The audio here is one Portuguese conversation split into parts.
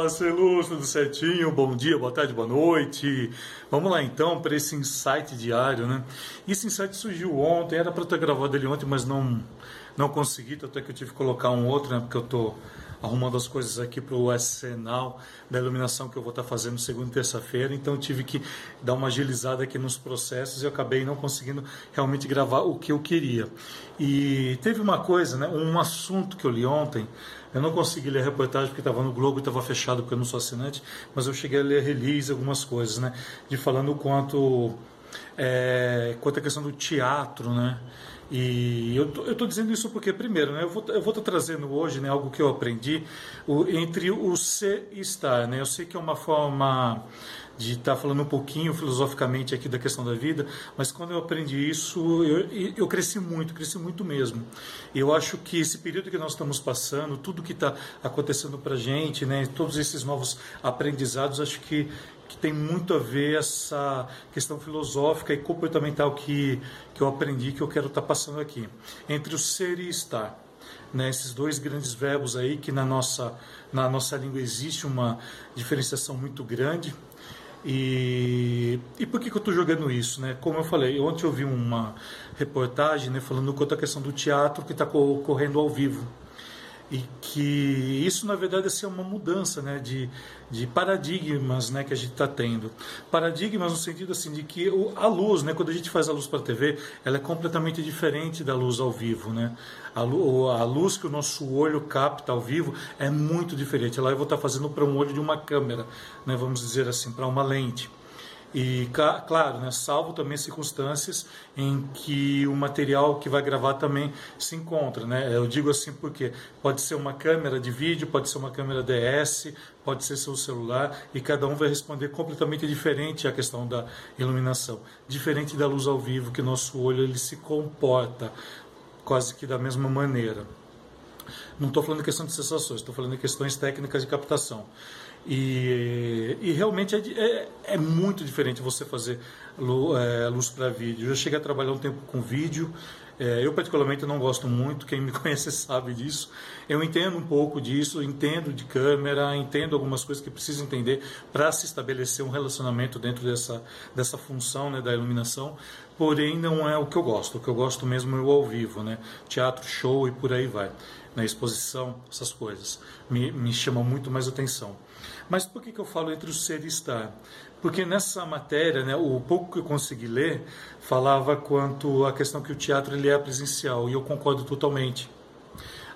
Fala, Celus, tudo certinho? Bom dia, boa tarde, boa noite. Vamos lá então para esse insight diário, né? Esse insight surgiu ontem, era para ter gravado ele ontem, mas não não consegui, até que eu tive que colocar um outro, né? Porque eu tô arrumando as coisas aqui para o arsenal da iluminação que eu vou estar tá fazendo segunda e terça-feira, então tive que dar uma agilizada aqui nos processos e eu acabei não conseguindo realmente gravar o que eu queria. E teve uma coisa, né, um assunto que eu li ontem, eu não consegui ler a reportagem porque estava no Globo e estava fechado porque eu não sou assinante, mas eu cheguei a ler release, algumas coisas, né, de falando o quanto, é, quanto a questão do teatro, né, e eu estou dizendo isso porque, primeiro, né, eu vou estar tá trazendo hoje né, algo que eu aprendi o, entre o ser e estar. Né? Eu sei que é uma forma de estar tá falando um pouquinho filosoficamente aqui da questão da vida, mas quando eu aprendi isso, eu, eu cresci muito, cresci muito mesmo. Eu acho que esse período que nós estamos passando, tudo que está acontecendo para gente, né, todos esses novos aprendizados, acho que que tem muito a ver essa questão filosófica e comportamental que, que eu aprendi, que eu quero estar tá passando aqui. Entre o ser e estar. Né, esses dois grandes verbos aí que na nossa, na nossa língua existe uma diferenciação muito grande. E, e por que, que eu estou jogando isso? Né? Como eu falei, ontem eu vi uma reportagem né, falando quanto a questão do teatro que está ocorrendo ao vivo e que isso na verdade é uma mudança né, de, de paradigmas né, que a gente está tendo. Paradigmas no sentido assim de que a luz né, quando a gente faz a luz para a TV ela é completamente diferente da luz ao vivo né. A, a luz que o nosso olho capta ao vivo é muito diferente. Lá eu vou estar tá fazendo para um olho de uma câmera né, vamos dizer assim para uma lente e, claro, né, salvo também circunstâncias em que o material que vai gravar também se encontra. Né? Eu digo assim porque pode ser uma câmera de vídeo, pode ser uma câmera DS, pode ser seu celular, e cada um vai responder completamente diferente à questão da iluminação. Diferente da luz ao vivo, que nosso olho ele se comporta quase que da mesma maneira. Não estou falando de questão de sensações, estou falando de questões técnicas de captação. E, e realmente é, é, é, muito diferente você fazer luz, é, luz para vídeo. Eu já cheguei a trabalhar um tempo com vídeo. É, eu, particularmente, não gosto muito. Quem me conhece sabe disso. Eu entendo um pouco disso, entendo de câmera, entendo algumas coisas que preciso entender para se estabelecer um relacionamento dentro dessa, dessa função né, da iluminação. Porém, não é o que eu gosto. O que eu gosto mesmo é o ao vivo, né? teatro, show e por aí vai. Na exposição, essas coisas. Me, me chamam muito mais atenção. Mas por que, que eu falo entre o ser e estar? Porque nessa matéria, né, o pouco que eu consegui ler, falava quanto à questão que o teatro ele é presencial, e eu concordo totalmente.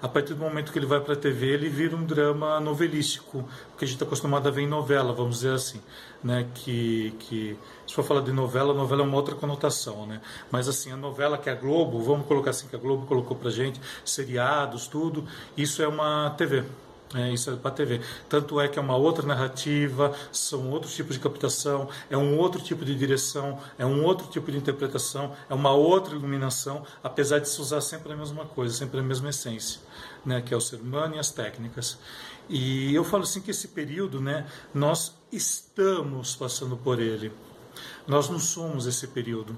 A partir do momento que ele vai para a TV, ele vira um drama novelístico, que a gente está acostumado a ver em novela, vamos dizer assim. Né? Que, que, se for falar de novela, novela é uma outra conotação. Né? Mas assim, a novela que é a Globo, vamos colocar assim que a Globo colocou para gente, seriados, tudo, isso é uma TV. É, isso é para a TV. Tanto é que é uma outra narrativa, são outros tipos de captação, é um outro tipo de direção, é um outro tipo de interpretação, é uma outra iluminação, apesar de se usar sempre a mesma coisa, sempre a mesma essência, né, que é o ser humano e as técnicas. E eu falo assim que esse período, né, nós estamos passando por ele. Nós não somos esse período,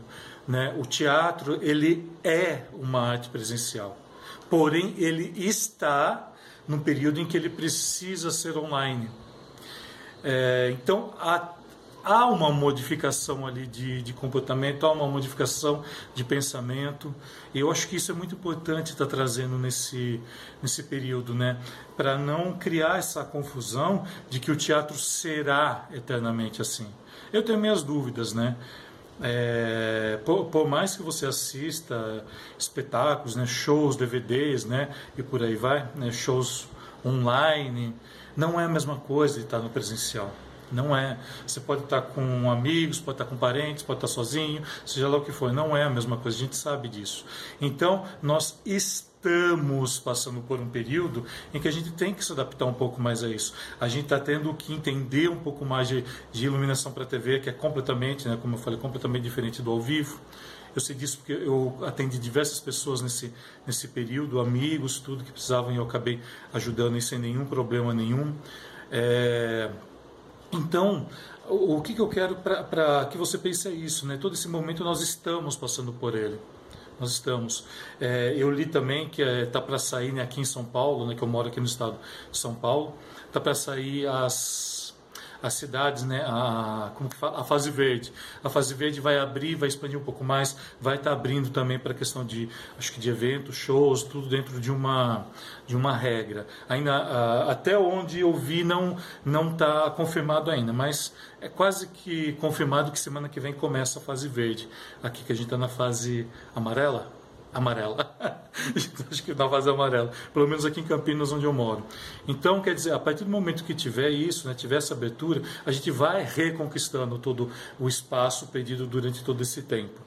né? O teatro ele é uma arte presencial, porém ele está num período em que ele precisa ser online. É, então, há, há uma modificação ali de, de comportamento, há uma modificação de pensamento, e eu acho que isso é muito importante estar trazendo nesse, nesse período, né? para não criar essa confusão de que o teatro será eternamente assim. Eu tenho minhas dúvidas, né? É, por, por, mais que você assista espetáculos, né, shows, DVDs, né, e por aí vai, né, shows online, não é a mesma coisa de estar no presencial. Não é. Você pode estar com amigos, pode estar com parentes, pode estar sozinho, seja lá o que for. Não é a mesma coisa, a gente sabe disso. Então, nós estamos passando por um período em que a gente tem que se adaptar um pouco mais a isso. A gente está tendo que entender um pouco mais de, de iluminação para TV, que é completamente, né, como eu falei, completamente diferente do ao vivo. Eu sei disso porque eu atendi diversas pessoas nesse, nesse período, amigos, tudo que precisavam, e eu acabei ajudando sem nenhum problema nenhum. É, então, o, que, que eu quero para que você pense é isso, né? Todo esse momento nós estamos passando por ele. nós estamos. É, eu li também que está é, para sair né, aqui em São Paulo, né, que eu moro aqui no estado de São Paulo, está para sair as as cidades, né, a, a fase verde. A fase verde vai abrir, vai expandir um pouco mais, vai estar tá abrindo também para a questão de, acho que de eventos, shows, tudo dentro de uma, de uma regra. Ainda a, até onde eu vi não não está confirmado ainda, mas é quase que confirmado que semana que vem começa a fase verde. Aqui que a gente está na fase amarela, amarela. Acho que na fase amarela. Pelo menos aqui em Campinas, onde eu moro. Então, quer dizer, a partir do momento que tiver isso, né, tiver essa abertura, a gente vai reconquistando todo o espaço perdido durante todo esse tempo.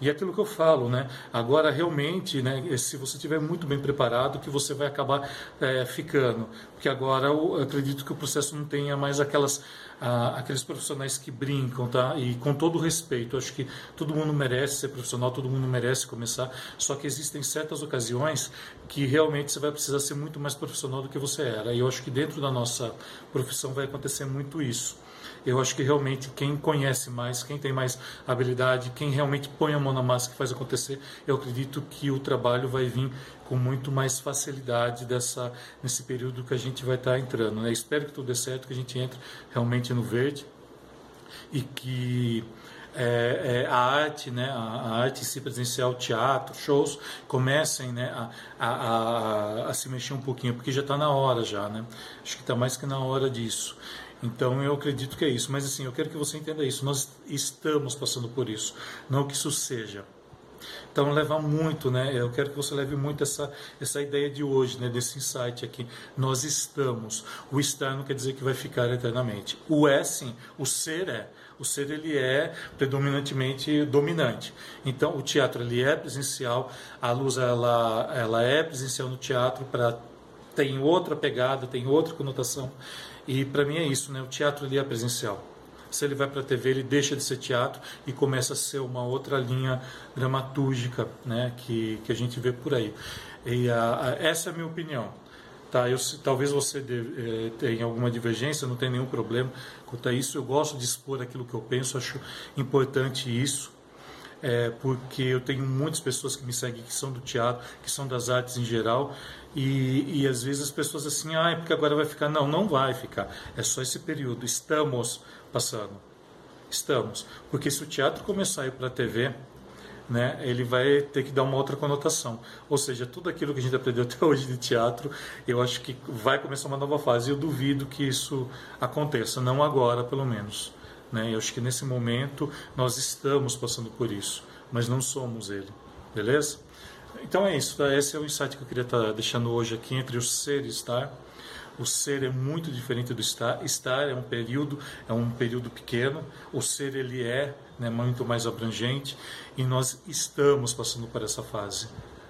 E é aquilo que eu falo, né? Agora realmente, né? Se você estiver muito bem preparado, que você vai acabar é, ficando, porque agora eu acredito que o processo não tenha mais aquelas ah, aqueles profissionais que brincam, tá? E com todo respeito, acho que todo mundo merece ser profissional, todo mundo merece começar. Só que existem certas ocasiões que realmente você vai precisar ser muito mais profissional do que você era. E eu acho que dentro da nossa profissão vai acontecer muito isso. Eu acho que realmente quem conhece mais, quem tem mais habilidade, quem realmente põe a mão na massa que faz acontecer, eu acredito que o trabalho vai vir com muito mais facilidade dessa, nesse período que a gente vai estar entrando. Né? Espero que tudo dê certo, que a gente entre realmente no verde e que é, é, a arte, né, a, a, arte em si presencial, teatro, shows, comecem né, a, a, a, a se mexer um pouquinho, porque já está na hora já, né? Acho que está mais que na hora disso. Então eu acredito que é isso. Mas assim, eu quero que você entenda isso. Nós estamos passando por isso. Não que isso seja. Então leva muito, né? Eu quero que você leve muito essa, essa ideia de hoje, né? Desse insight aqui. Nós estamos. O estar não quer dizer que vai ficar eternamente. O é sim, o ser é. O ser ele é predominantemente dominante. Então o teatro ele é presencial, a luz ela, ela é presencial no teatro para tem outra pegada, tem outra conotação. E para mim é isso, né? O teatro ele é presencial. Se ele vai para a TV, ele deixa de ser teatro e começa a ser uma outra linha dramatúrgica, né? Que, que a gente vê por aí. E a, a, essa é a minha opinião. Tá, eu, talvez você de, eh, tenha alguma divergência, não tem nenhum problema quanto a isso. Eu gosto de expor aquilo que eu penso, acho importante isso é, porque eu tenho muitas pessoas que me seguem que são do teatro, que são das artes em geral, e, e às vezes as pessoas assim, ah, é porque agora vai ficar. Não, não vai ficar. É só esse período. Estamos passando. Estamos. Porque se o teatro começar a ir para a TV, né, ele vai ter que dar uma outra conotação. Ou seja, tudo aquilo que a gente aprendeu até hoje de teatro, eu acho que vai começar uma nova fase. Eu duvido que isso aconteça, não agora, pelo menos. Né? Eu acho que nesse momento nós estamos passando por isso, mas não somos ele. Beleza? Então é isso. Tá? Esse é o insight que eu queria estar deixando hoje aqui entre o ser e estar. O ser é muito diferente do estar. Estar é um período, é um período pequeno. O ser ele é né, muito mais abrangente e nós estamos passando por essa fase.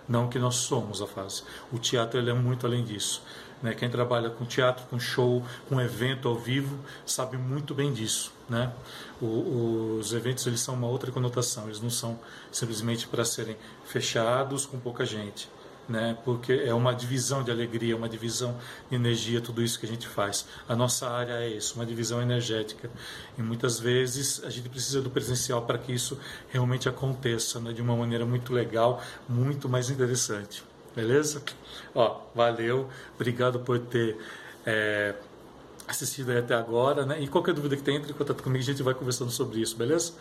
Não que nós somos a fase. O teatro ele é muito além disso. Né? Quem trabalha com teatro, com show, com evento ao vivo, sabe muito bem disso. Né? O, os eventos eles são uma outra conotação, eles não são simplesmente para serem fechados com pouca gente. Né? Porque é uma divisão de alegria, uma divisão de energia, tudo isso que a gente faz. A nossa área é isso, uma divisão energética. E muitas vezes a gente precisa do presencial para que isso realmente aconteça, né? de uma maneira muito legal, muito mais interessante. Beleza? Ó, valeu, obrigado por ter é, assistido até agora, né? E qualquer dúvida que tenha, entre em contato comigo, a gente vai conversando sobre isso, beleza?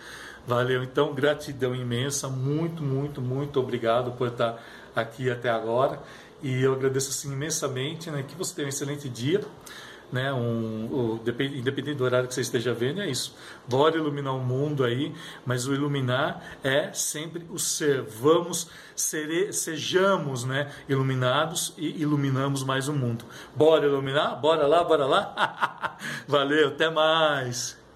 Valeu, então, gratidão imensa, muito, muito, muito obrigado por estar aqui até agora. E eu agradeço assim imensamente, né? Que você tenha um excelente dia né? Um, independente do horário que você esteja vendo, é isso. Bora iluminar o mundo aí, mas o iluminar é sempre o ser. Vamos, ser, sejamos né, iluminados e iluminamos mais o mundo. Bora iluminar? Bora lá, bora lá? Valeu, até mais!